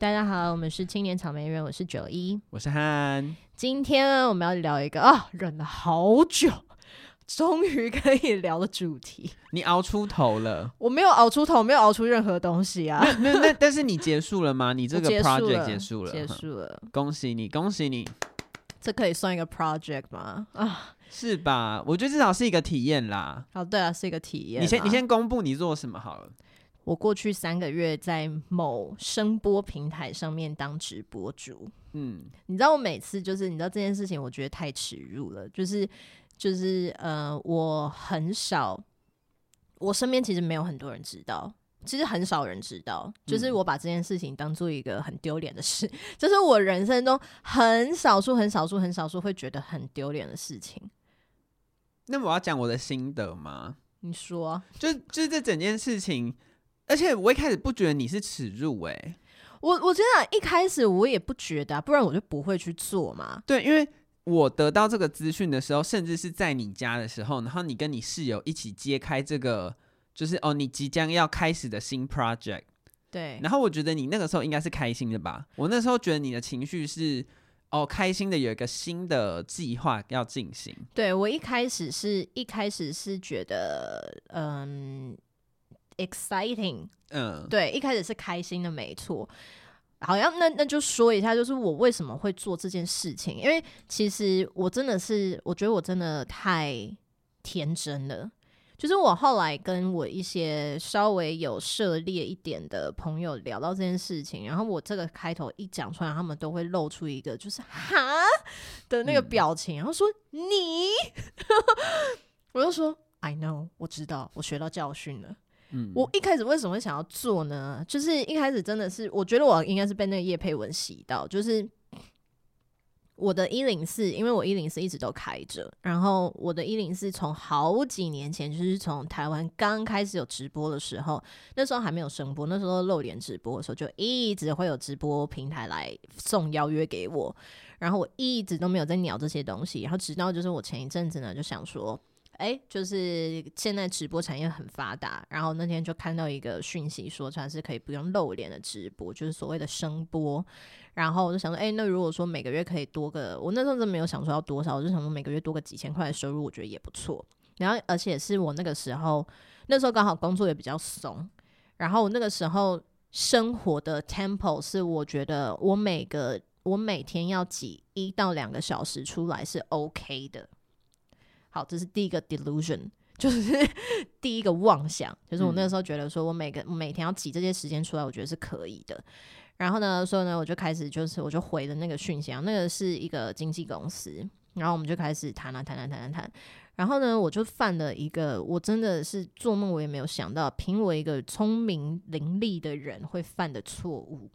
大家好，我们是青年草莓人，我是九一，我是汉。今天我们要聊一个啊，忍了好久，终于可以聊的主题。你熬出头了？我没有熬出头，没有熬出任何东西啊。那那但是你结束了吗？你这个 project 结束了，结束了，恭喜你，恭喜你。这可以算一个 project 吗？啊，是吧？我觉得至少是一个体验啦。哦，对啊，是一个体验。你先，你先公布你做什么好了。我过去三个月在某声波平台上面当直播主，嗯，你知道我每次就是你知道这件事情，我觉得太耻辱了，就是就是呃，我很少，我身边其实没有很多人知道，其实很少人知道，就是我把这件事情当做一个很丢脸的事，就是我人生中很少数、很少数、很少数会觉得很丢脸的事情。那我要讲我的心得吗？你说，就就是这整件事情。而且我一开始不觉得你是耻辱哎、欸，我我真的一开始我也不觉得、啊，不然我就不会去做嘛。对，因为我得到这个资讯的时候，甚至是在你家的时候，然后你跟你室友一起揭开这个，就是哦，你即将要开始的新 project。对。然后我觉得你那个时候应该是开心的吧？我那时候觉得你的情绪是哦，开心的，有一个新的计划要进行。对，我一开始是一开始是觉得嗯。exciting，嗯，对，一开始是开心的，没错。好像那那就说一下，就是我为什么会做这件事情，因为其实我真的是，我觉得我真的太天真了。就是我后来跟我一些稍微有涉猎一点的朋友聊到这件事情，然后我这个开头一讲出来，他们都会露出一个就是哈的那个表情，嗯、然后说你，我就说 I know，我知道，我学到教训了。嗯，我一开始为什么会想要做呢？就是一开始真的是，我觉得我应该是被那个叶佩文洗到，就是我的一零四，因为我一零四一直都开着，然后我的一零四从好几年前，就是从台湾刚开始有直播的时候，那时候还没有声播，那时候露脸直播的时候，就一直会有直播平台来送邀约给我，然后我一直都没有在鸟这些东西，然后直到就是我前一阵子呢，就想说。哎、就是现在直播产业很发达，然后那天就看到一个讯息，说它是可以不用露脸的直播，就是所谓的声播。然后我就想说，哎、那如果说每个月可以多个，我那时候真没有想说要多少，我就想说每个月多个几千块的收入，我觉得也不错。然后而且是我那个时候，那时候刚好工作也比较松，然后我那个时候生活的 tempo 是我觉得我每个我每天要挤一到两个小时出来是 OK 的。好，这是第一个 delusion，就是第一个妄想，就是我那个时候觉得说我每个、嗯、每天要挤这些时间出来，我觉得是可以的。然后呢，所以呢，我就开始就是我就回了那个讯息啊，那个是一个经纪公司，然后我们就开始谈啊谈啊谈啊谈。然后呢，我就犯了一个我真的是做梦我也没有想到，凭我一个聪明伶俐的人会犯的错误，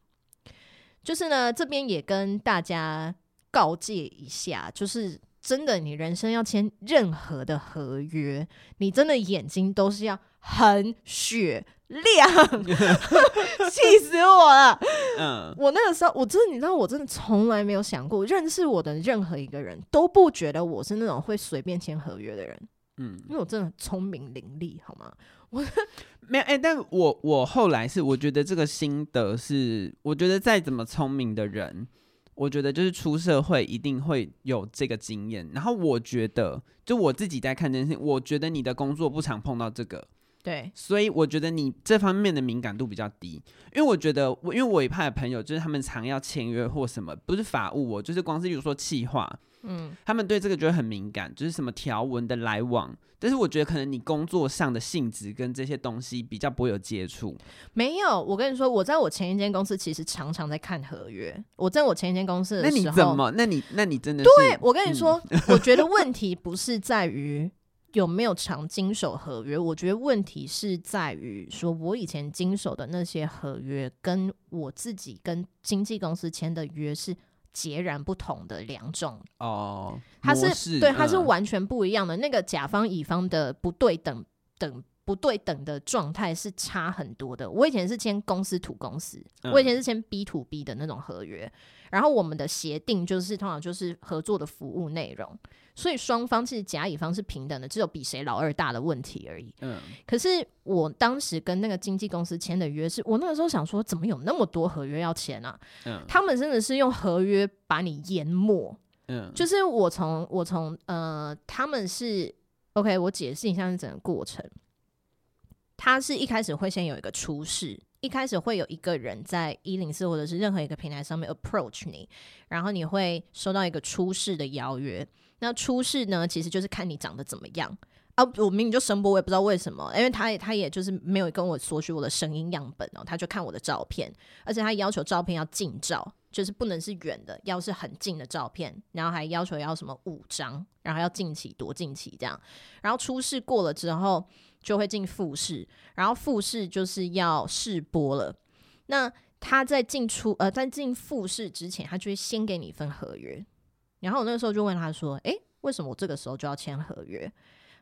就是呢，这边也跟大家告诫一下，就是。真的，你人生要签任何的合约，你真的眼睛都是要很雪亮，气死我了。嗯，我那个时候，我真的，你知道，我真的从来没有想过，认识我的任何一个人都不觉得我是那种会随便签合约的人。嗯，因为我真的聪明伶俐，好吗？我 没有哎、欸，但我我后来是，我觉得这个心得是，我觉得再怎么聪明的人。我觉得就是出社会一定会有这个经验，然后我觉得就我自己在看这件事情，我觉得你的工作不常碰到这个，对，所以我觉得你这方面的敏感度比较低，因为我觉得我因为我一派的朋友就是他们常要签约或什么，不是法务我，就是光是比如说企划。嗯，他们对这个觉得很敏感，就是什么条文的来往。但是我觉得可能你工作上的性质跟这些东西比较不会有接触。没有，我跟你说，我在我前一间公司其实常常在看合约。我在我前一间公司的时候，那你怎么？那你那你真的是？对，我跟你说，嗯、我觉得问题不是在于有没有常经手合约，我觉得问题是在于说我以前经手的那些合约，跟我自己跟经纪公司签的约是。截然不同的两种哦，它是对，它是完全不一样的。嗯、那个甲方乙方的不对等等不对等的状态是差很多的。我以前是签公司 to 公司，我以前是签 B to B 的那种合约，嗯、然后我们的协定就是通常就是合作的服务内容，所以双方其实甲乙方是平等的，只有比谁老二大的问题而已。嗯，可是我当时跟那个经纪公司签的约是，我那个时候想说，怎么有那么多合约要签啊？嗯，他们真的是用合约把你淹没。嗯，就是我从我从呃，他们是 OK，我解释一下是整个过程。他是一开始会先有一个初试，一开始会有一个人在一零四或者是任何一个平台上面 approach 你，然后你会收到一个初试的邀约。那初试呢，其实就是看你长得怎么样啊。我明明就声波，我也不知道为什么，因为他也他也就是没有跟我索取我的声音样本哦，他就看我的照片，而且他要求照片要近照，就是不能是远的，要是很近的照片，然后还要求要什么五张，然后要近期多近期这样，然后初试过了之后。就会进复试，然后复试就是要试播了。那他在进出呃，在进复试之前，他就会先给你一份合约。然后我那个时候就问他说：“诶，为什么我这个时候就要签合约？”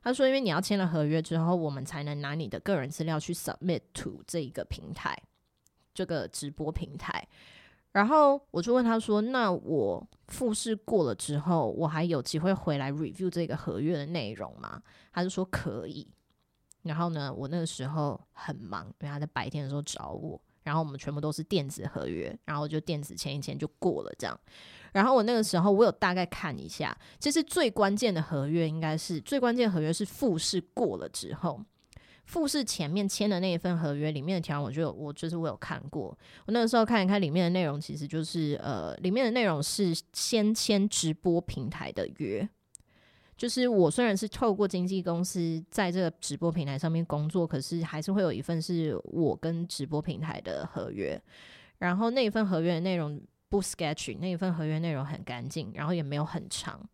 他说：“因为你要签了合约之后，我们才能拿你的个人资料去 submit to 这一个平台，这个直播平台。”然后我就问他说：“那我复试过了之后，我还有机会回来 review 这个合约的内容吗？”他就说：“可以。”然后呢，我那个时候很忙，因为他在白天的时候找我，然后我们全部都是电子合约，然后就电子签一签就过了这样。然后我那个时候我有大概看一下，其实最关键的合约应该是最关键合约是复试过了之后，复试前面签的那一份合约里面的条文，我就我就是我有看过，我那个时候看一看里面的内容，其实就是呃里面的内容是先签直播平台的约。就是我虽然是透过经纪公司在这个直播平台上面工作，可是还是会有一份是我跟直播平台的合约。然后那一份合约的内容不 sketchy，那一份合约内容很干净，然后也没有很长。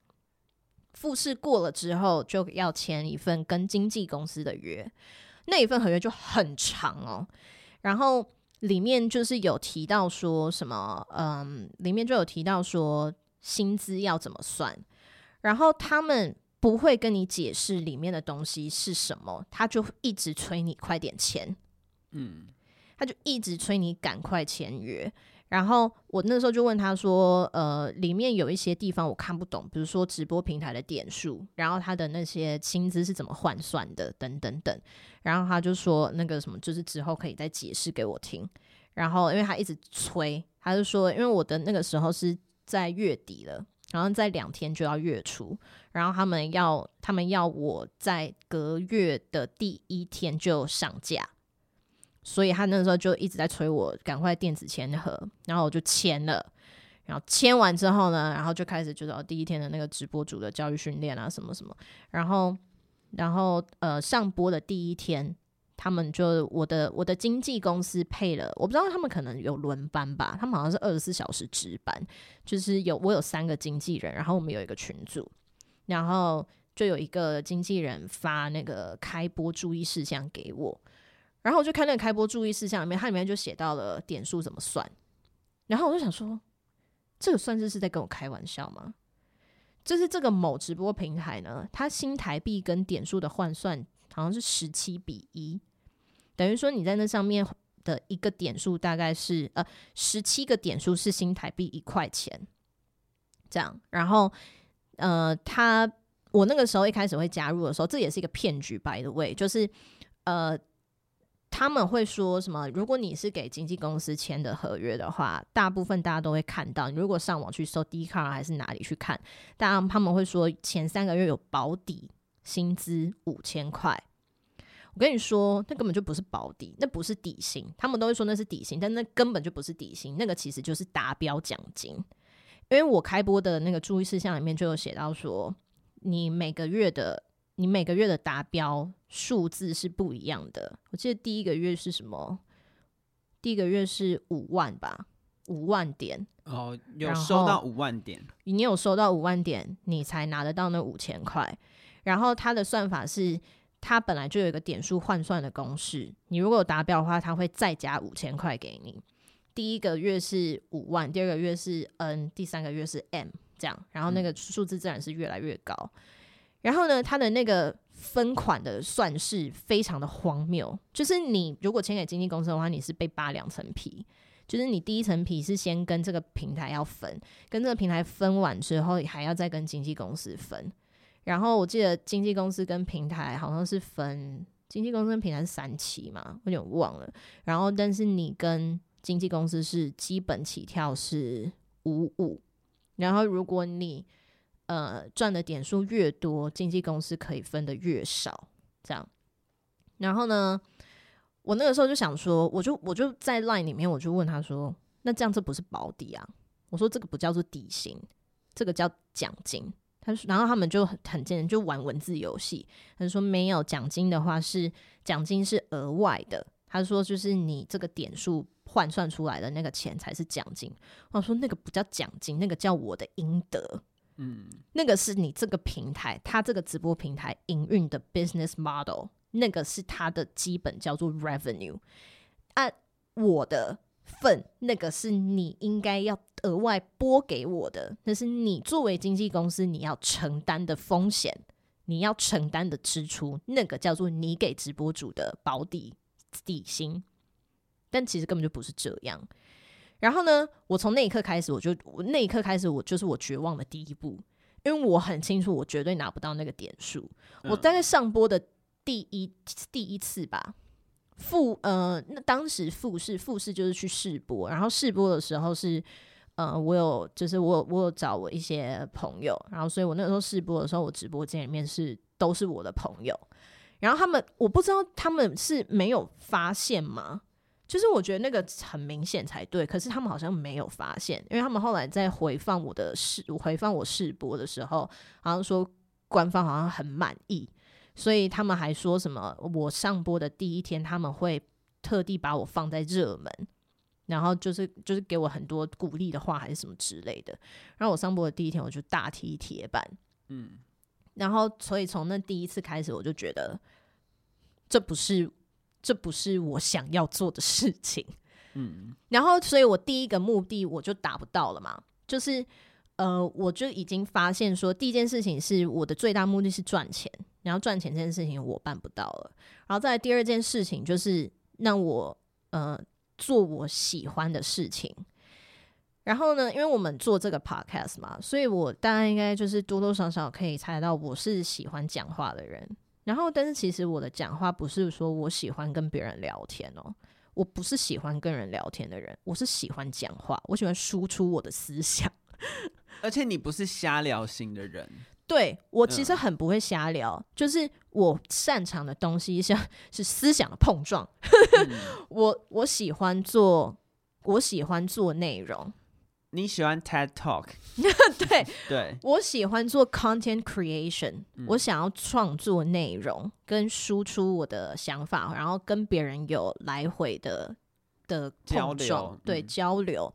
复试过了之后，就要签一份跟经纪公司的约，那一份合约就很长哦。然后里面就是有提到说什么，嗯，里面就有提到说薪资要怎么算。然后他们不会跟你解释里面的东西是什么，他就一直催你快点签，嗯，他就一直催你赶快签约。然后我那时候就问他说：“呃，里面有一些地方我看不懂，比如说直播平台的点数，然后他的那些薪资是怎么换算的，等等等。”然后他就说：“那个什么，就是之后可以再解释给我听。”然后因为他一直催，他就说：“因为我的那个时候是在月底了。”然后在两天就要月初，然后他们要他们要我在隔月的第一天就上架，所以他那时候就一直在催我赶快电子签合，然后我就签了，然后签完之后呢，然后就开始就是第一天的那个直播组的教育训练啊什么什么，然后然后呃上播的第一天。他们就我的我的经纪公司配了，我不知道他们可能有轮班吧，他们好像是二十四小时值班，就是有我有三个经纪人，然后我们有一个群组，然后就有一个经纪人发那个开播注意事项给我，然后我就看那个开播注意事项里面，它里面就写到了点数怎么算，然后我就想说，这个算是是在跟我开玩笑吗？就是这个某直播平台呢，它新台币跟点数的换算好像是十七比一。等于说你在那上面的一个点数大概是呃十七个点数是新台币一块钱，这样。然后呃，他我那个时候一开始会加入的时候，这也是一个骗局，by the way，就是呃他们会说什么？如果你是给经纪公司签的合约的话，大部分大家都会看到。你如果上网去搜 d c a r 还是哪里去看，当然他们会说前三个月有保底薪资五千块。我跟你说，那根本就不是保底，那不是底薪。他们都会说那是底薪，但那根本就不是底薪，那个其实就是达标奖金。因为我开播的那个注意事项里面就有写到说，你每个月的你每个月的达标数字是不一样的。我记得第一个月是什么？第一个月是五万吧，五万点。哦，有收到五万点，你有收到五万点，你才拿得到那五千块。然后它的算法是。它本来就有一个点数换算的公式，你如果有达标的话，它会再加五千块给你。第一个月是五万，第二个月是 N，第三个月是 M，这样，然后那个数字自然是越来越高。然后呢，它的那个分款的算式非常的荒谬，就是你如果签给经纪公司的话，你是被扒两层皮，就是你第一层皮是先跟这个平台要分，跟这个平台分完之后，还要再跟经纪公司分。然后我记得经纪公司跟平台好像是分，经纪公司跟平台是三期嘛，我有点忘了。然后但是你跟经纪公司是基本起跳是五五，然后如果你呃，赚的点数越多，经纪公司可以分的越少，这样。然后呢，我那个时候就想说，我就我就在 Line 里面，我就问他说：“那这样这不是保底啊？”我说：“这个不叫做底薪，这个叫奖金。”他说，然后他们就很很贱，就玩文字游戏。他说：“没有奖金的话是，奖金是额外的。”他说：“就是你这个点数换算出来的那个钱才是奖金。”我说：“那个不叫奖金，那个叫我的应得。”嗯，那个是你这个平台，他这个直播平台营运的 business model，那个是他的基本叫做 revenue。按我的份，那个是你应该要额外拨给我的，那是你作为经纪公司你要承担的风险，你要承担的支出，那个叫做你给直播主的保底底薪。但其实根本就不是这样。然后呢，我从那一刻开始，我就我那一刻开始，我就是我绝望的第一步，因为我很清楚，我绝对拿不到那个点数。嗯、我大概上播的第一第一次吧，复呃，那当时复试复试就是去试播，然后试播的时候是呃，我有就是我我有找我一些朋友，然后所以我那个时候试播的时候，我直播间里面是都是我的朋友，然后他们我不知道他们是没有发现吗？就是我觉得那个很明显才对，可是他们好像没有发现，因为他们后来在回放我的试回放我试播的时候，好像说官方好像很满意，所以他们还说什么我上播的第一天他们会特地把我放在热门，然后就是就是给我很多鼓励的话还是什么之类的，然后我上播的第一天我就大踢铁板，嗯，然后所以从那第一次开始我就觉得这不是。这不是我想要做的事情，嗯，然后，所以我第一个目的我就达不到了嘛，就是，呃，我就已经发现说，第一件事情是我的最大目的是赚钱，然后赚钱这件事情我办不到了，然后再第二件事情就是让我呃做我喜欢的事情，然后呢，因为我们做这个 podcast 嘛，所以我大概应该就是多多少少可以猜到我是喜欢讲话的人。然后，但是其实我的讲话不是说我喜欢跟别人聊天哦，我不是喜欢跟人聊天的人，我是喜欢讲话，我喜欢输出我的思想。而且你不是瞎聊型的人，对，我其实很不会瞎聊，嗯、就是我擅长的东西像是思想的碰撞。嗯、我我喜欢做，我喜欢做内容。你喜欢 TED Talk？对 对，我喜欢做 content creation，嗯，我想要创作内容跟输出我的想法，然后跟别人有来回的的交流，对，嗯，交流。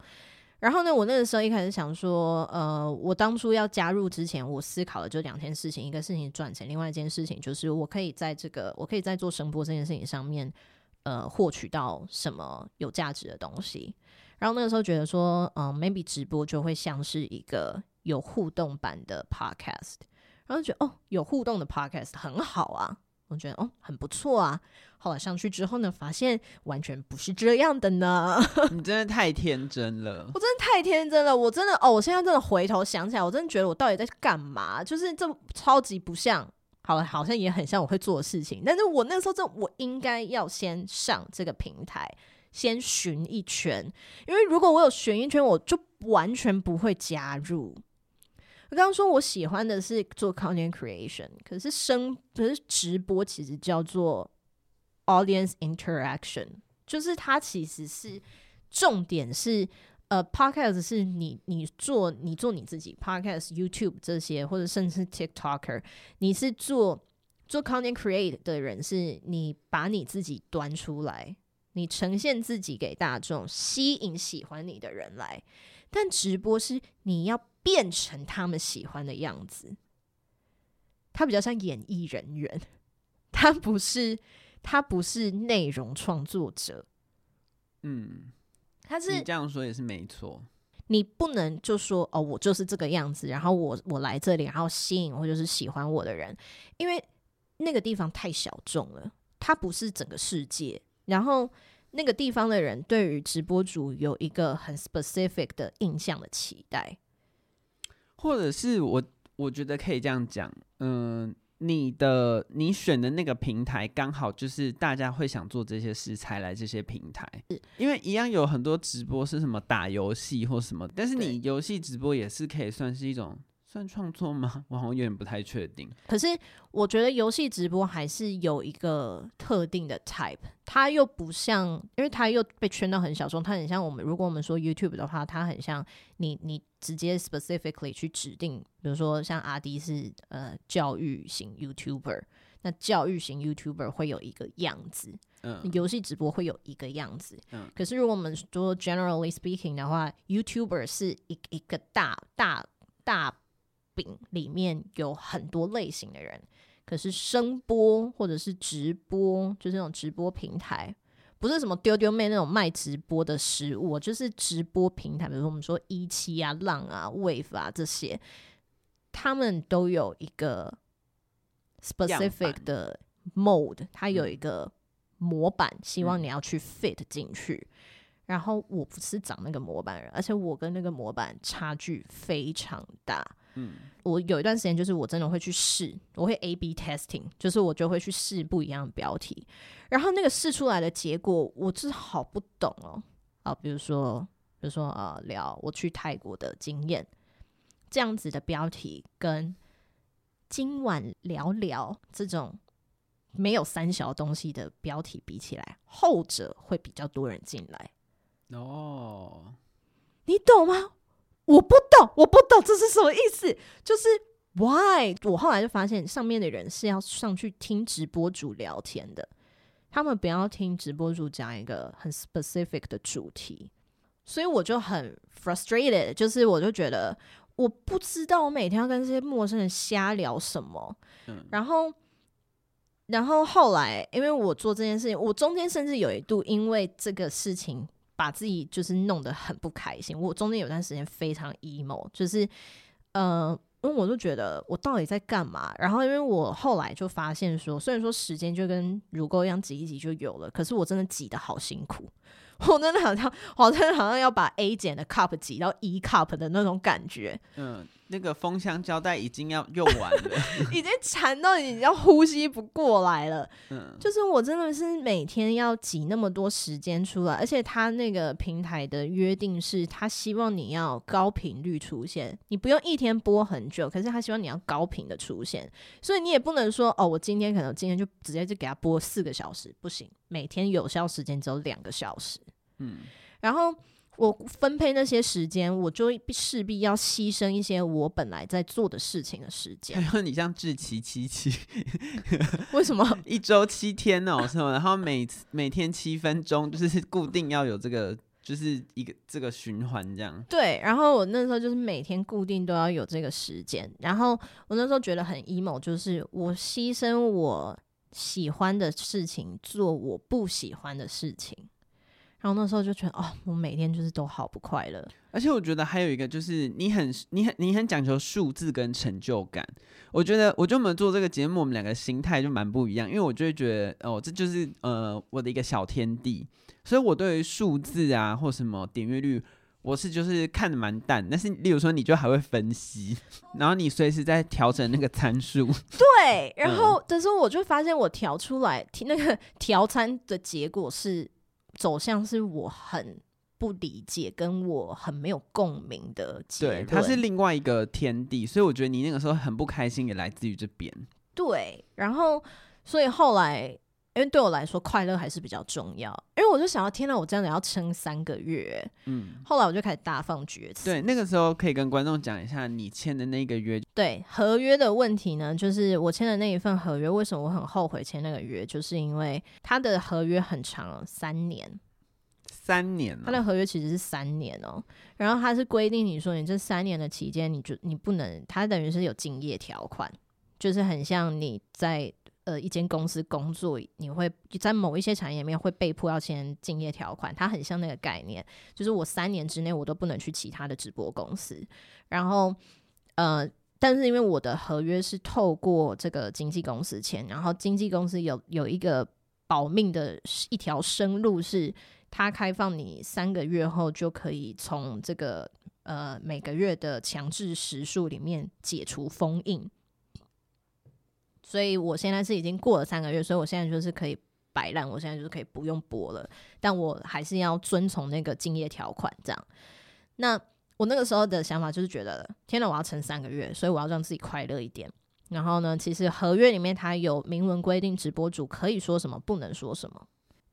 然后呢，我那个时候一开始想说，呃，我当初要加入之前，我思考的就两件事情，一个事情赚钱，另外一件事情就是我可以在这个，我可以在做声播这件事情上面，呃，获取到什么有价值的东西。然后那个时候觉得说，嗯，maybe 直播就会像是一个有互动版的 podcast，然后觉得哦，有互动的 podcast 很好啊，我觉得哦很不错啊。后来上去之后呢，发现完全不是这样的呢。你真的太天真了，我真的太天真了，我真的哦，我现在真的回头想起来，我真的觉得我到底在干嘛？就是这超级不像，好了，好像也很像我会做的事情，但是我那时候这我应该要先上这个平台。先寻一圈，因为如果我有寻一圈，我就完全不会加入。我刚刚说我喜欢的是做 content creation，可是生可是直播其实叫做 audience interaction，就是它其实是重点是呃 podcast 是你你做你做你自己 podcast YouTube 这些或者甚至 TikToker，你是做做 content create 的人，是你把你自己端出来。你呈现自己给大众，吸引喜欢你的人来，但直播是你要变成他们喜欢的样子。他比较像演艺人员，他不是他不是内容创作者。嗯，他是你这样说也是没错。你不能就说哦，我就是这个样子，然后我我来这里，然后吸引或就是喜欢我的人，因为。那个地方太小众了，它不是整个世界。然后那个地方的人对于直播主有一个很 specific 的印象的期待，或者是我我觉得可以这样讲，嗯。你的你选的那个平台刚好就是大家会想做这些事才来这些平台，因为一样有很多直播是什么打游戏或什么，但是你游戏直播也是可以算是一种算创作吗？我好像有点不太确定。可是我觉得游戏直播还是有一个特定的 type，它又不像，因为它又被圈到很小众，它很像我们如果我们说 YouTube 的话，它很像你你。直接 specifically 去指定，比如说像阿迪是呃教育型 YouTuber，那教育型 YouTuber 会有一个样子，嗯，游戏直播会有一个样子，嗯，可是如果我们说 generally speaking 的话，YouTuber 是一一个大大大饼里面有很多类型的人，可是声波或者是直播，就是那种直播平台。不是什么丢丢妹那种卖直播的食物，就是直播平台，比如说我们说一期啊、浪啊、Wave 啊这些，他们都有一个 specific 的 mode，它有一个模板，希望你要去 fit 进去。嗯。然后我不是长那个模板人，而且我跟那个模板差距非常大。嗯，我有一段时间就是我真的会去试，我会 A/B testing，就是我就会去试不一样的标题，然后那个试出来的结果，我真的好不懂哦。啊，比如说，比如说啊，聊我去泰国的经验，这样子的标题跟今晚聊聊这种没有三小东西的标题比起来，后者会比较多人进来。哦，你懂吗？我不懂，我不懂这是什么意思？就是 why？我后来就发现，上面的人是要上去听直播主聊天的，他们不要听直播主讲一个很 specific 的主题，所以我就很 frustrated，就是我就觉得我不知道我每天要跟这些陌生人瞎聊什么，嗯，然后，然后后来因为我做这件事情，我中间甚至有一度因为这个事情。把自己就是弄得很不开心。我中间有段时间非常 emo，就是呃，因为我就觉得我到底在干嘛？然后因为我后来就发现说，虽然说时间就跟乳沟一样挤一挤就有了，可是我真的挤得好辛苦。我真的好像，好像好像要把 A 减的 cup 挤到 E cup 的那种感觉。嗯。那个封箱胶带已经要用完了，已经缠到你要呼吸不过来了。嗯，就是我真的是每天要挤那么多时间出来，而且他那个平台的约定是，他希望你要高频率出现，你不用一天播很久，可是他希望你要高频的出现，所以你也不能说哦，我今天可能今天就直接就给他播四个小时，不行，每天有效时间只有两个小时。嗯，然后。我分配那些时间，我就势必要牺牲一些我本来在做的事情的时间。然后你像志奇七七，为什么 一周七天哦？是吗？然后每每天七分钟，就是固定要有这个，就是一个这个循环这样。对，然后我那时候就是每天固定都要有这个时间。然后我那时候觉得很 emo，就是我牺牲我喜欢的事情，做我不喜欢的事情。然后那时候就觉得，哦，我每天就是都好不快乐。而且我觉得还有一个就是，你很、你很、你很讲求数字跟成就感。我觉得，我觉得我们做这个节目，我们两个心态就蛮不一样。因为我就会觉得，哦，这就是呃我的一个小天地。所以我对于数字啊或什么点阅率，我是就是看的蛮淡。但是，例如说，你就还会分析，然后你随时在调整那个参数。对，然后这时候我就发现，我调出来那个调参的结果是。走向是我很不理解，跟我很没有共鸣的结论。对，它是另外一个天地，所以我觉得你那个时候很不开心，也来自于这边。对，然后所以后来。因为对我来说，快乐还是比较重要。因为我就想要，天哪，我这样子要撑三个月。嗯，后来我就开始大放厥词。对，那个时候可以跟观众讲一下你签的那个约。对，合约的问题呢，就是我签的那一份合约，为什么我很后悔签那个约？就是因为他的合约很长，三年。三年。他的合约其实是三年哦、喔，然后他是规定你说，你这三年的期间，你就你不能，他等于是有敬业条款，就是很像你在。呃，一间公司工作，你会在某一些产业里面会被迫要签竞业条款，它很像那个概念，就是我三年之内我都不能去其他的直播公司。然后，呃，但是因为我的合约是透过这个经纪公司签，然后经纪公司有有一个保命的一条生路，是它开放你三个月后就可以从这个呃每个月的强制时数里面解除封印。所以我现在是已经过了三个月，所以我现在就是可以摆烂，我现在就是可以不用播了，但我还是要遵从那个竞业条款这样。那我那个时候的想法就是觉得，天哪，我要撑三个月，所以我要让自己快乐一点。然后呢，其实合约里面它有明文规定，直播主可以说什么，不能说什么。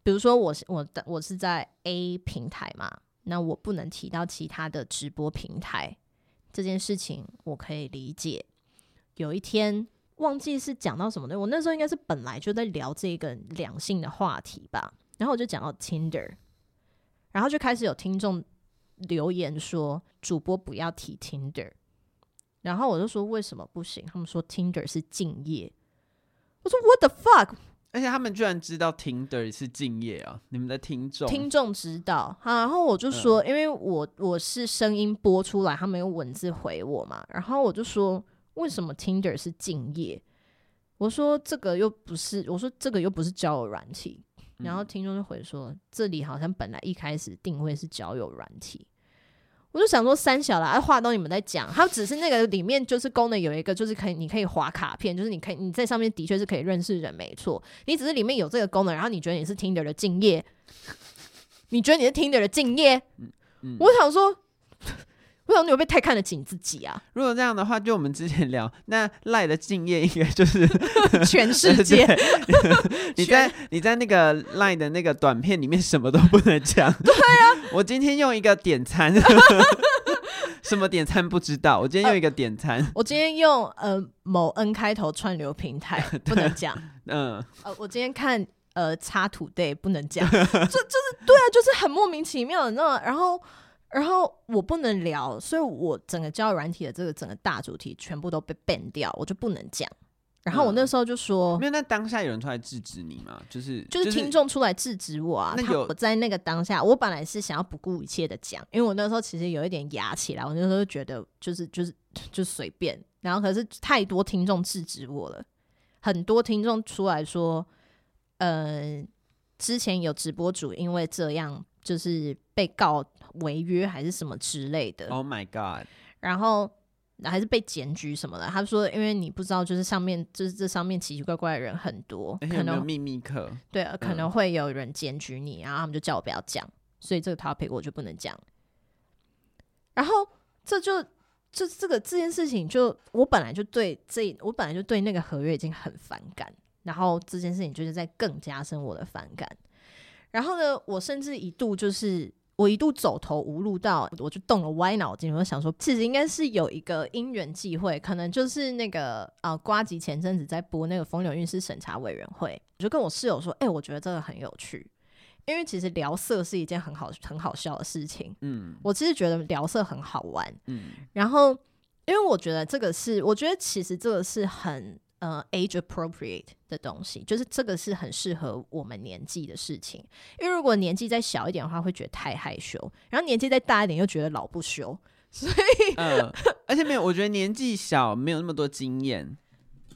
比如说我我的我是在 A 平台嘛，那我不能提到其他的直播平台这件事情，我可以理解。有一天忘记是讲到什么的，我那时候应该是本来就在聊这个两性的话题吧，然后我就讲到 Tinder，然后就开始有听众。留言说主播不要提 Tinder，然后我就说为什么不行？他们说 Tinder 是敬业。我说 What the fuck？而且他们居然知道 Tinder 是敬业啊！你们的听众听众知道，然后我就说，因为我我是声音播出来，他们用文字回我嘛，然后我就说为什么 Tinder 是敬业？我说这个又不是，我说这个又不是交友软体。然后听众就回说，这里好像本来一开始定位是交友软体。我就想说三小啦，话都你们在讲，它只是那个里面就是功能有一个，就是可以你可以划卡片，就是你可以你在上面的确是可以认识人，没错。你只是里面有这个功能，然后你觉得你是 Tinder 的敬业，你觉得你是 Tinder 的敬业，嗯嗯、我想说。为什么你会不会太看得起你自己啊？如果这样的话，就我们之前聊，那赖的敬业应该就是 全世界。你在你在那个赖的那个短片里面什么都不能讲。对啊，我今天用一个点餐，什么点餐不知道。我今天用一个点餐，呃、我今天用呃某 N 开头串流平台不能讲。嗯，呃，我今天看呃插土 day 不能讲，就就是对啊，就是很莫名其妙的那然后。然后我不能聊，所以我整个交友软体的这个整个大主题全部都被 ban 掉，我就不能讲。然后我那时候就说，没有，那当下有人出来制止你吗？就是就是听众出来制止我啊。那我在那个当下，我本来是想要不顾一切的讲，因为我那时候其实有一点哑起来，我那时候就觉得就是就是就随便。然后可是太多听众制止我了，很多听众出来说，呃，之前有直播主因为这样就是被告。违约还是什么之类的？Oh my god！然后还是被检举什么的。他说，因为你不知道，就是上面就是这上面奇奇怪怪的人很多，可能有秘密客。对，可能会有人检举你，然后他们就叫我不要讲，所以这个 topic 我就不能讲。然后这就这这个这件事情就，就我本来就对这，我本来就对那个合约已经很反感，然后这件事情就是在更加深我的反感。然后呢，我甚至一度就是。我一度走投无路到，我就动了歪脑筋，我就想说，其实应该是有一个因缘际会，可能就是那个啊，瓜吉前阵子在播那个风流韵事审查委员会，我就跟我室友说，哎、欸，我觉得这个很有趣，因为其实聊色是一件很好很好笑的事情，嗯，我其实觉得聊色很好玩，嗯，然后因为我觉得这个是，我觉得其实这个是很。呃，age appropriate 的东西，就是这个是很适合我们年纪的事情。因为如果年纪再小一点的话，会觉得太害羞；然后年纪再大一点，又觉得老不休。所以，呃，而且没有，我觉得年纪小没有那么多经验。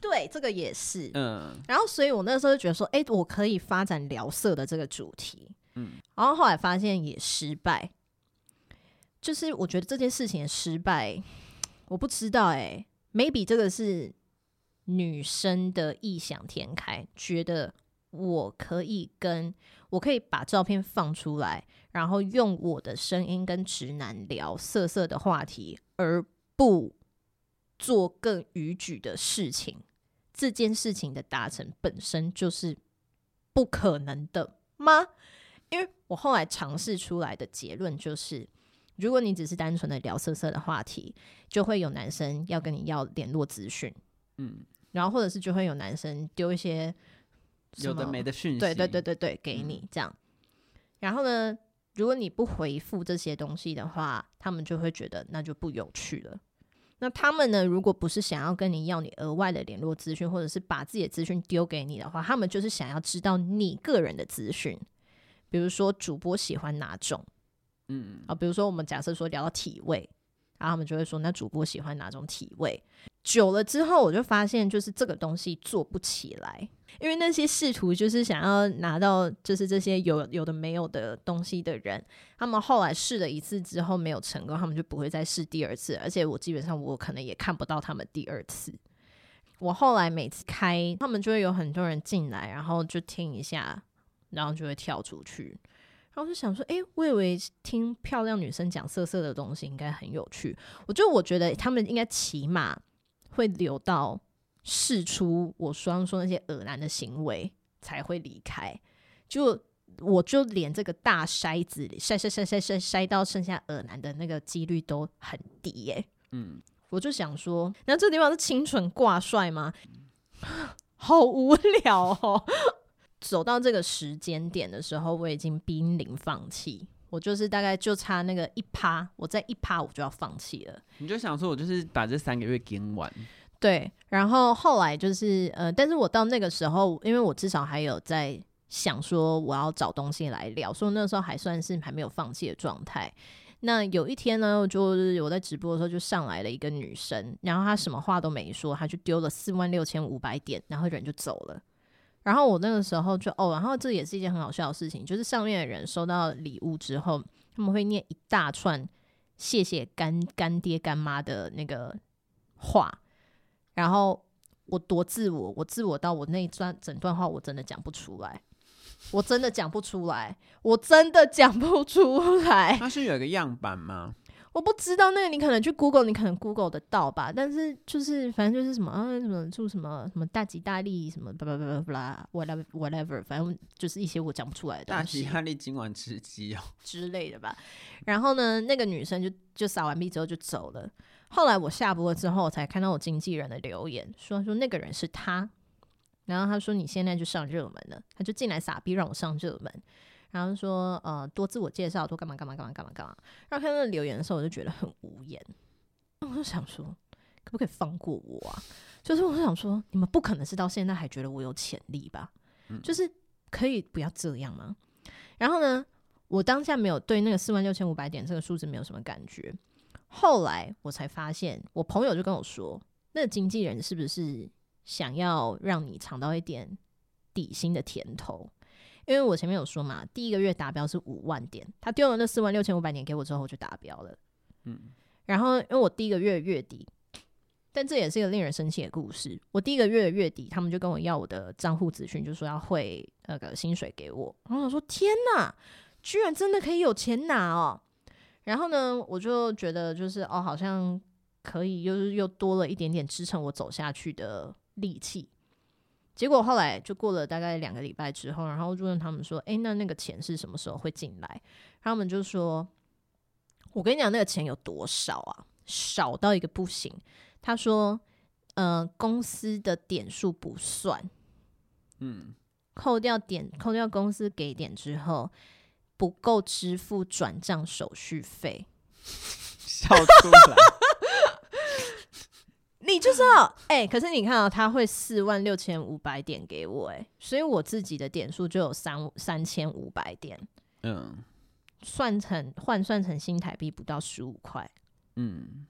对，这个也是。嗯。然后，所以我那时候就觉得说，哎、欸，我可以发展聊色的这个主题。嗯。然后后来发现也失败，就是我觉得这件事情的失败，我不知道、欸。哎，maybe 这个是。女生的异想天开，觉得我可以跟我可以把照片放出来，然后用我的声音跟直男聊色色的话题，而不做更逾矩的事情。这件事情的达成本身就是不可能的吗？因为我后来尝试出来的结论就是，如果你只是单纯的聊色色的话题，就会有男生要跟你要联络资讯。嗯。然后或者是就会有男生丢一些有的没的讯息，对对对对对，给你、嗯、这样。然后呢，如果你不回复这些东西的话，他们就会觉得那就不有趣了。那他们呢，如果不是想要跟你要你额外的联络资讯，或者是把自己的资讯丢给你的话，他们就是想要知道你个人的资讯，比如说主播喜欢哪种，嗯啊，比如说我们假设说聊到体味，然后他们就会说那主播喜欢哪种体味。久了之后，我就发现就是这个东西做不起来，因为那些试图就是想要拿到就是这些有有的没有的东西的人，他们后来试了一次之后没有成功，他们就不会再试第二次，而且我基本上我可能也看不到他们第二次。我后来每次开，他们就会有很多人进来，然后就听一下，然后就会跳出去。然后就想说，诶，我以为听漂亮女生讲色色的东西应该很有趣。我就我觉得他们应该起码会留到试出我刚说那些恶男的行为才会离开。就我就连这个大筛子里筛筛筛筛筛筛到剩下恶男的那个几率都很低耶。嗯，我就想说，那这地方是清纯挂帅吗？好无聊哦。走到这个时间点的时候，我已经濒临放弃。我就是大概就差那个一趴，我在一趴我就要放弃了。你就想说，我就是把这三个月给完。对，然后后来就是呃，但是我到那个时候，因为我至少还有在想说我要找东西来聊，所以那时候还算是还没有放弃的状态。那有一天呢，就是我在直播的时候就上来了一个女生，然后她什么话都没说，她就丢了四万六千五百点，然后人就走了。然后我那个时候就哦，然后这也是一件很好笑的事情，就是上面的人收到礼物之后，他们会念一大串谢谢干干爹干妈的那个话，然后我多自我，我自我到我那一段整段话我真的讲不出来，我真的讲不出来，我真的讲不出来。它是有一个样板吗？我不知道那个，你可能去 Google，你可能 Google 得到吧。但是就是反正就是什么啊，什么祝什么什么大吉大利，什么巴拉巴拉巴拉，whatever whatever，反正就是一些我讲不出来的。大吉大利，今晚吃鸡哦之类的吧。然后呢，那个女生就就扫完币之后就走了。后来我下播之后，才看到我经纪人的留言，说说那个人是他。然后他说你现在就上热门了，他就进来撒逼让我上热门。然后说，呃，多自我介绍，多干嘛干嘛干嘛干嘛干嘛。然后看到那留言的时候，我就觉得很无言。我就想说，可不可以放过我啊？就是我就想说，你们不可能是到现在还觉得我有潜力吧？嗯、就是可以不要这样吗？然后呢，我当下没有对那个四万六千五百点这个数字没有什么感觉。后来我才发现，我朋友就跟我说，那个经纪人是不是想要让你尝到一点底薪的甜头？因为我前面有说嘛，第一个月达标是五万点，他丢了那四万六千五百点给我之后我就达标了。嗯，然后因为我第一个月月底，但这也是一个令人生气的故事。我第一个月月底，他们就跟我要我的账户资讯，就说要汇那个薪水给我。然后我说天哪，居然真的可以有钱拿哦！然后呢，我就觉得就是哦，好像可以，又又多了一点点支撑我走下去的力气。结果后来就过了大概两个礼拜之后，然后就问他们说：“诶，那那个钱是什么时候会进来？”他们就说：“我跟你讲，那个钱有多少啊？少到一个不行。”他说：“呃，公司的点数不算，嗯，扣掉点，扣掉公司给点之后，不够支付转账手续费。”笑出来。你就知道，哎、欸，可是你看啊、喔，他会四万六千五百点给我、欸，哎，所以我自己的点数就有三三千五百点，嗯，算成换算成新台币不到十五块，嗯，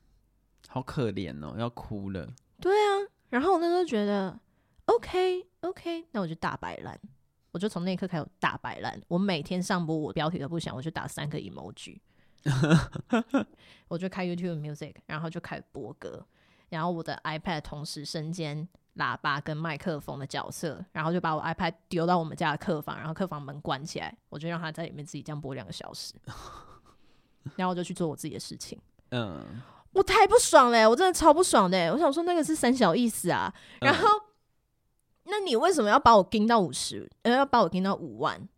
好可怜哦、喔，要哭了。对啊，然后我那时候觉得，OK OK，那我就大摆烂，我就从那一刻开始大摆烂，我每天上播，我标题都不想，我就打三个 emoji，我就开 YouTube Music，然后就开始播歌。然后我的 iPad 同时身兼喇叭跟麦克风的角色，然后就把我 iPad 丢到我们家的客房，然后客房门关起来，我就让他在里面自己这样播两个小时，然后我就去做我自己的事情。嗯，我太不爽了，我真的超不爽的。我想说那个是三小意思啊，然后、嗯、那你为什么要把我盯到五十？呃，要把我盯到五万？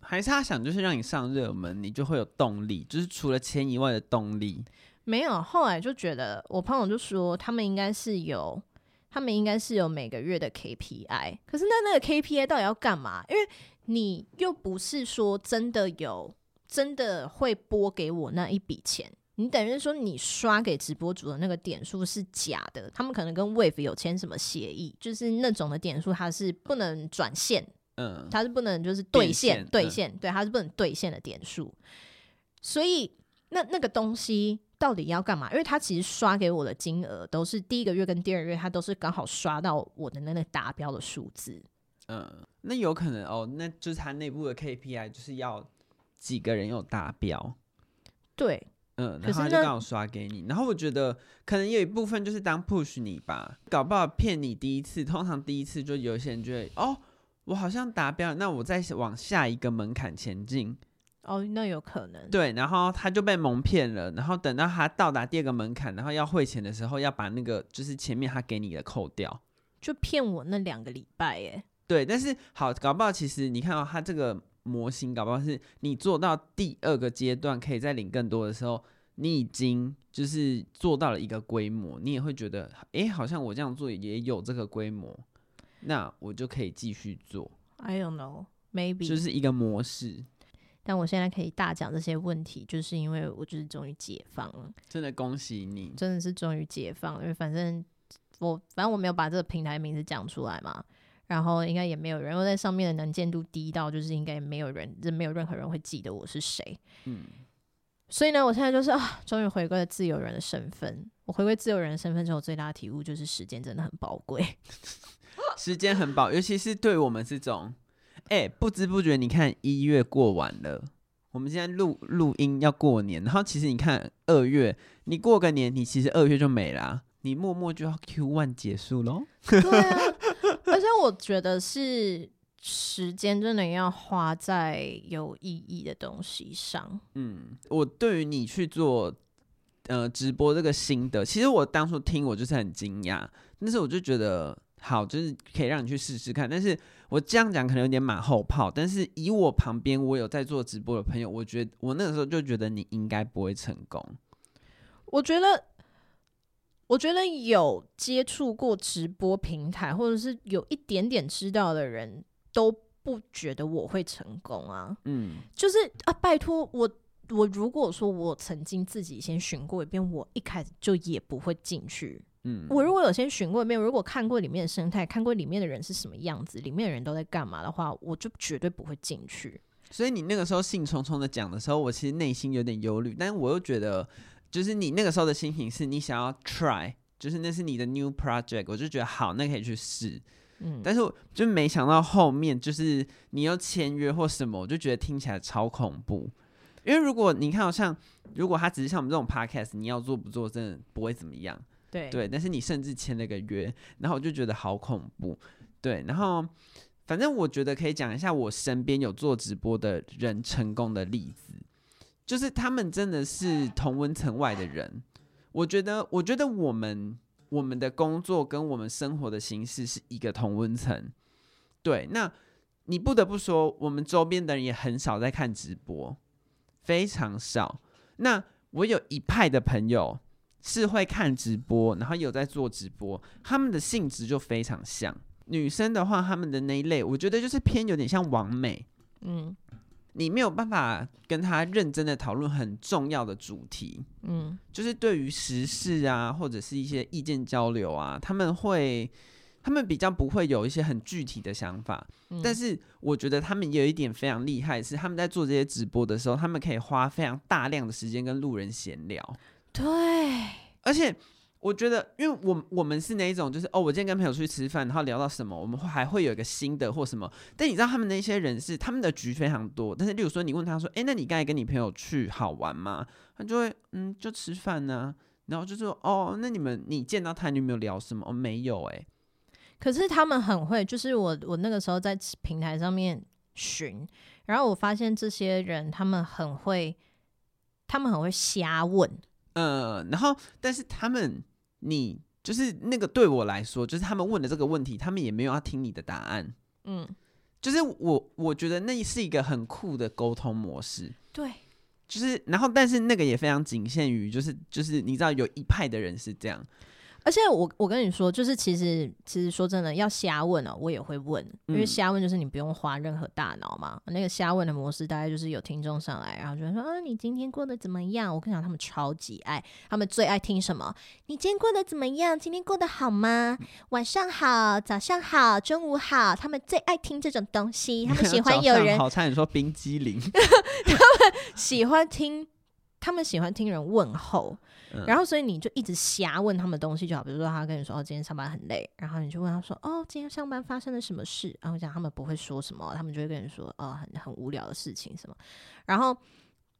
还是他想就是让你上热门，你就会有动力，就是除了钱以外的动力。没有，后来就觉得我朋友就说他们应该是有，他们应该是有每个月的 KPI，可是那那个 KPI 到底要干嘛？因为你又不是说真的有，真的会拨给我那一笔钱，你等于说你刷给直播主的那个点数是假的，他们可能跟 Wave 有签什么协议，就是那种的点数它是不能转现，嗯，它是不能就是兑现兑现，对，它是不能兑现的点数，所以那那个东西。到底要干嘛？因为他其实刷给我的金额都是第一个月跟第二月，他都是刚好刷到我的那个达标的数字。嗯，那有可能哦，那就是他内部的 KPI 就是要几个人有达标。对，嗯，然后他就刚好刷给你。然后我觉得可能有一部分就是当 push 你吧，搞不好骗你第一次，通常第一次就有些人觉得哦，我好像达标了，那我再往下一个门槛前进。哦，那有可能。对，然后他就被蒙骗了，然后等到他到达第二个门槛，然后要汇钱的时候，要把那个就是前面他给你的扣掉，就骗我那两个礼拜耶。对，但是好，搞不好其实你看到他这个模型，搞不好是你做到第二个阶段，可以再领更多的时候，你已经就是做到了一个规模，你也会觉得，哎，好像我这样做也有这个规模，那我就可以继续做。I don't know, maybe 就是一个模式。但我现在可以大讲这些问题，就是因为我就是终于解放了。真的恭喜你，真的是终于解放了。因为反正我反正我没有把这个平台名字讲出来嘛，然后应该也没有人，因为在上面的能见度低到就是应该没有人，就没有任何人会记得我是谁。嗯，所以呢，我现在就是啊，终于回归了自由人的身份。我回归自由人的身份之后，最大的体悟就是时间真的很宝贵，时间很宝，尤其是对我们这种。哎、欸，不知不觉，你看一月过完了，我们现在录录音要过年，然后其实你看二月，你过个年，你其实二月就没了，你默默就要 Q one 结束喽。对啊，而且我觉得是时间真的要花在有意义的东西上。嗯，我对于你去做呃直播这个心得，其实我当初听我就是很惊讶，但是我就觉得。好，就是可以让你去试试看，但是我这样讲可能有点马后炮，但是以我旁边我有在做直播的朋友，我觉得我那个时候就觉得你应该不会成功。我觉得，我觉得有接触过直播平台，或者是有一点点知道的人都不觉得我会成功啊。嗯，就是啊，拜托我，我如果说我曾经自己先寻过一遍，我一开始就也不会进去。嗯，我如果有先询过没有，如果看过里面的生态，看过里面的人是什么样子，里面的人都在干嘛的话，我就绝对不会进去。所以你那个时候兴冲冲的讲的时候，我其实内心有点忧虑，但是我又觉得，就是你那个时候的心情是你想要 try，就是那是你的 new project，我就觉得好，那可以去试。嗯，但是我就没想到后面就是你要签约或什么，我就觉得听起来超恐怖。因为如果你看，好像如果他只是像我们这种 podcast，你要做不做，真的不会怎么样。对，但是你甚至签了个约，然后我就觉得好恐怖。对，然后反正我觉得可以讲一下我身边有做直播的人成功的例子，就是他们真的是同温层外的人。我觉得，我觉得我们我们的工作跟我们生活的形式是一个同温层。对，那你不得不说，我们周边的人也很少在看直播，非常少。那我有一派的朋友。是会看直播，然后有在做直播，他们的性质就非常像。女生的话，他们的那一类，我觉得就是偏有点像网美。嗯，你没有办法跟他认真的讨论很重要的主题。嗯，就是对于时事啊，或者是一些意见交流啊，他们会，他们比较不会有一些很具体的想法。嗯，但是我觉得他们有一点非常厉害，是他们在做这些直播的时候，他们可以花非常大量的时间跟路人闲聊。对，而且我觉得，因为我我们是那一种，就是哦，我今天跟朋友出去吃饭，然后聊到什么，我们会还会有一个新的或什么。但你知道，他们那些人是他们的局非常多，但是例如说，你问他说，哎，那你刚才跟你朋友去好玩吗？他就会嗯，就吃饭呢、啊，然后就说哦，那你们你见到他，你有没有聊什么？哦，没有哎、欸。可是他们很会，就是我我那个时候在平台上面寻，然后我发现这些人他们很会，他们很会瞎问。嗯，然后，但是他们，你就是那个对我来说，就是他们问的这个问题，他们也没有要听你的答案。嗯，就是我我觉得那是一个很酷的沟通模式。对，就是，然后，但是那个也非常仅限于，就是就是你知道有一派的人是这样。而且我我跟你说，就是其实其实说真的，要瞎问哦，我也会问，因为瞎问就是你不用花任何大脑嘛。嗯、那个瞎问的模式，大概就是有听众上来，然后就说啊，你今天过得怎么样？我跟你讲，他们超级爱，他们最爱听什么？你今天过得怎么样？今天过得好吗？晚上好，早上好，中午好，他们最爱听这种东西。他们喜欢 有人，好差点说冰激凌，他们喜欢听。他们喜欢听人问候，然后所以你就一直瞎问他们东西就好。比如说他跟你说哦，今天上班很累，然后你就问他说哦，今天上班发生了什么事？然后讲他们不会说什么，他们就会跟你说哦，很很无聊的事情什么。然后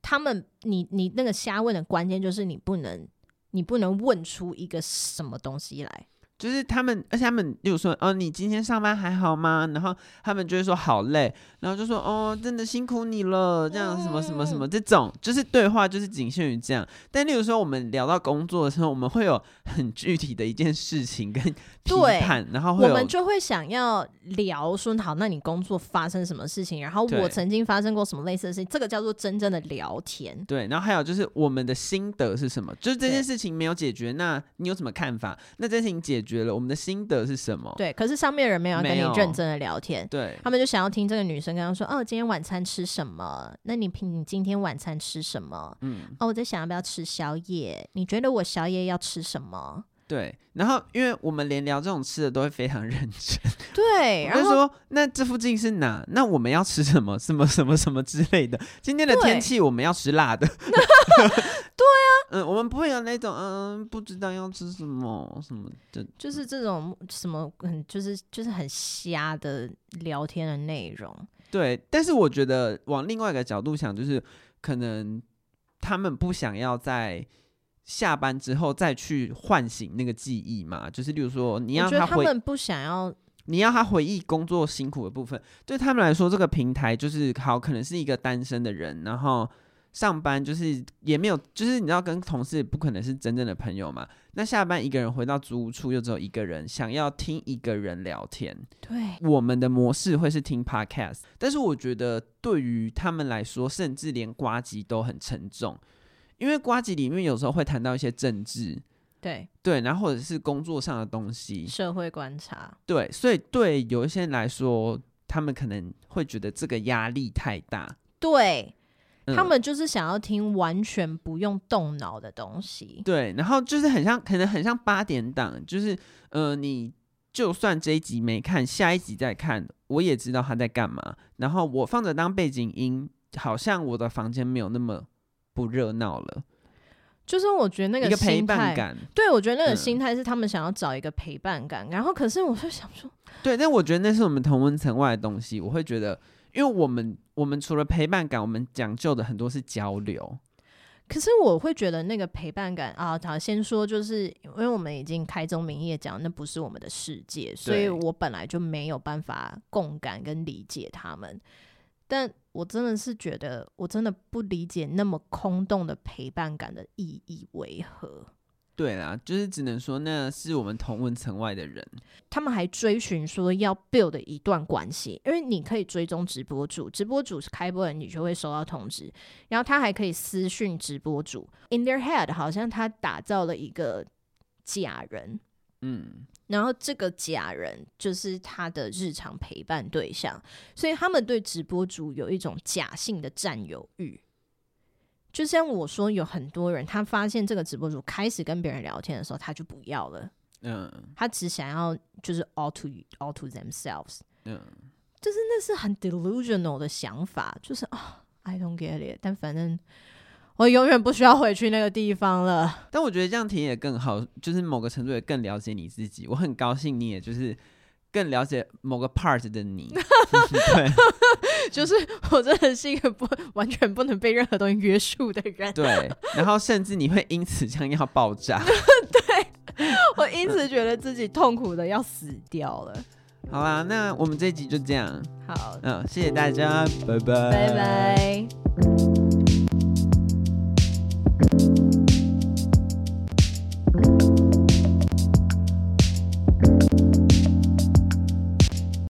他们你你那个瞎问的关键就是你不能你不能问出一个什么东西来。就是他们，而且他们就说：“哦，你今天上班还好吗？”然后他们就会说：“好累。”然后就说：“哦，真的辛苦你了。”这样什么什么什么这种，就是对话就是仅限于这样。但例如说，我们聊到工作的时候，我们会有很具体的一件事情跟批判，然后我们就会想要聊说：“好，那你工作发生什么事情？”然后我曾经发生过什么类似的事情，这个叫做真正的聊天。对，然后还有就是我们的心得是什么？就是这件事情没有解决，那你有什么看法？那这件事情解决了，我们的心得是什么？对，可是上面人没有跟你认真的聊天，对，他们就想要听这个女生跟他说：“哦，今天晚餐吃什么？那你平你今天晚餐吃什么？嗯，哦，我在想要不要吃宵夜？你觉得我宵夜要吃什么？”对，然后因为我们连聊这种吃的都会非常 认真，对，然后就说那这附近是哪？那我们要吃什么？什么什么什么之类的？今天的天气我们要吃辣的，对，对啊，嗯，我们不会有那种嗯不知道要吃什么什么的，就是这种什么很就是就是很瞎的聊天的内容。对，但是我觉得往另外一个角度想，就是可能他们不想要在。下班之后再去唤醒那个记忆嘛，就是例如说，你要他回，他们不想要，你要他回忆工作辛苦的部分。对他们来说，这个平台就是好，可能是一个单身的人，然后上班就是也没有，就是你知道跟同事不可能是真正的朋友嘛。那下班一个人回到租屋处，又只有一个人，想要听一个人聊天。对，我们的模式会是听 podcast，但是我觉得对于他们来说，甚至连呱吉都很沉重。因为瓜集里面有时候会谈到一些政治，对。对，然后或者是工作上的东西，社会观察，对，所以对有一些人来说，他们可能会觉得这个压力太大，对、嗯、他们就是想要听完全不用动脑的东西，对，然后就是很像，可能很像八点档，就是呃，你就算这一集没看，下一集再看，我也知道他在干嘛，然后我放着当背景音，好像我的房间没有那么。不热闹了，就是我觉得那个，一个陪伴感，对，我觉得那个心态是他们想要找一个陪伴感，嗯、然后可是我就想说，对，但我觉得那是我们同温层外的东西，我会觉得，因为我们我们除了陪伴感，我们讲究的很多是交流，可是我会觉得那个陪伴感啊，好，先说就是因为我们已经开宗明义讲，那不是我们的世界，所以我本来就没有办法共感跟理解他们。但我真的是觉得，我真的不理解那么空洞的陪伴感的意义为何。对啦，就是只能说那是我们同温层外的人，他们还追寻说要 build 一段关系，因为你可以追踪直播主，直播主是开播人，你就会收到通知，然后他还可以私讯直播主。In their head，好像他打造了一个假人。嗯，然后这个假人就是他的日常陪伴对象，所以他们对直播主有一种假性的占有欲。就像我说，有很多人他发现这个直播主开始跟别人聊天的时候，他就不要了。嗯，他只想要就是 all to all to themselves。嗯，就是那是很 delusional 的想法，就是啊、哦，I don't get it。但反正。我永远不需要回去那个地方了。但我觉得这样体验也更好，就是某个程度也更了解你自己。我很高兴你也就是更了解某个 part 的你。对，就是我真的是一个不完全不能被任何东西约束的人。对，然后甚至你会因此将要爆炸。对，我因此觉得自己痛苦的要死掉了。好啦，那我们这一集就这样。好，嗯，谢谢大家，拜拜，拜拜。